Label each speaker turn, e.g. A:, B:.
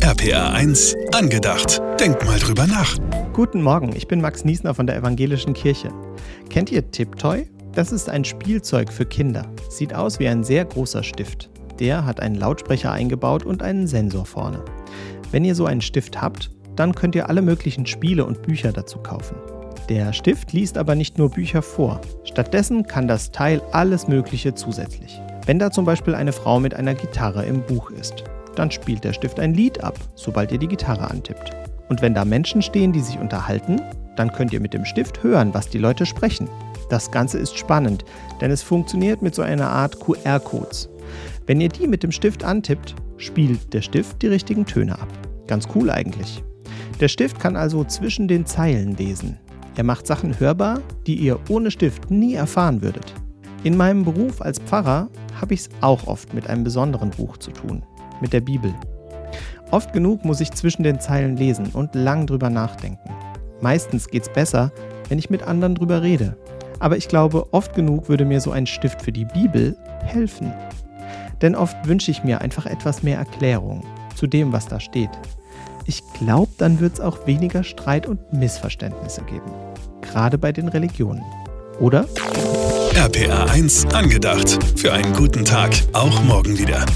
A: RPA 1, angedacht. Denk mal drüber nach.
B: Guten Morgen, ich bin Max Niesner von der Evangelischen Kirche. Kennt ihr Tiptoy? Das ist ein Spielzeug für Kinder. Sieht aus wie ein sehr großer Stift. Der hat einen Lautsprecher eingebaut und einen Sensor vorne. Wenn ihr so einen Stift habt, dann könnt ihr alle möglichen Spiele und Bücher dazu kaufen. Der Stift liest aber nicht nur Bücher vor. Stattdessen kann das Teil alles Mögliche zusätzlich. Wenn da zum Beispiel eine Frau mit einer Gitarre im Buch ist, dann spielt der Stift ein Lied ab, sobald ihr die Gitarre antippt. Und wenn da Menschen stehen, die sich unterhalten, dann könnt ihr mit dem Stift hören, was die Leute sprechen. Das Ganze ist spannend, denn es funktioniert mit so einer Art QR-Codes. Wenn ihr die mit dem Stift antippt, spielt der Stift die richtigen Töne ab. Ganz cool eigentlich. Der Stift kann also zwischen den Zeilen lesen. Er macht Sachen hörbar, die ihr ohne Stift nie erfahren würdet. In meinem Beruf als Pfarrer habe ich es auch oft mit einem besonderen Buch zu tun, mit der Bibel. Oft genug muss ich zwischen den Zeilen lesen und lang drüber nachdenken. Meistens geht es besser, wenn ich mit anderen drüber rede. Aber ich glaube, oft genug würde mir so ein Stift für die Bibel helfen. Denn oft wünsche ich mir einfach etwas mehr Erklärung zu dem, was da steht. Ich glaube, dann wird es auch weniger Streit und Missverständnisse geben. Gerade bei den Religionen. Oder?
A: RPA 1, angedacht. Für einen guten Tag. Auch morgen wieder.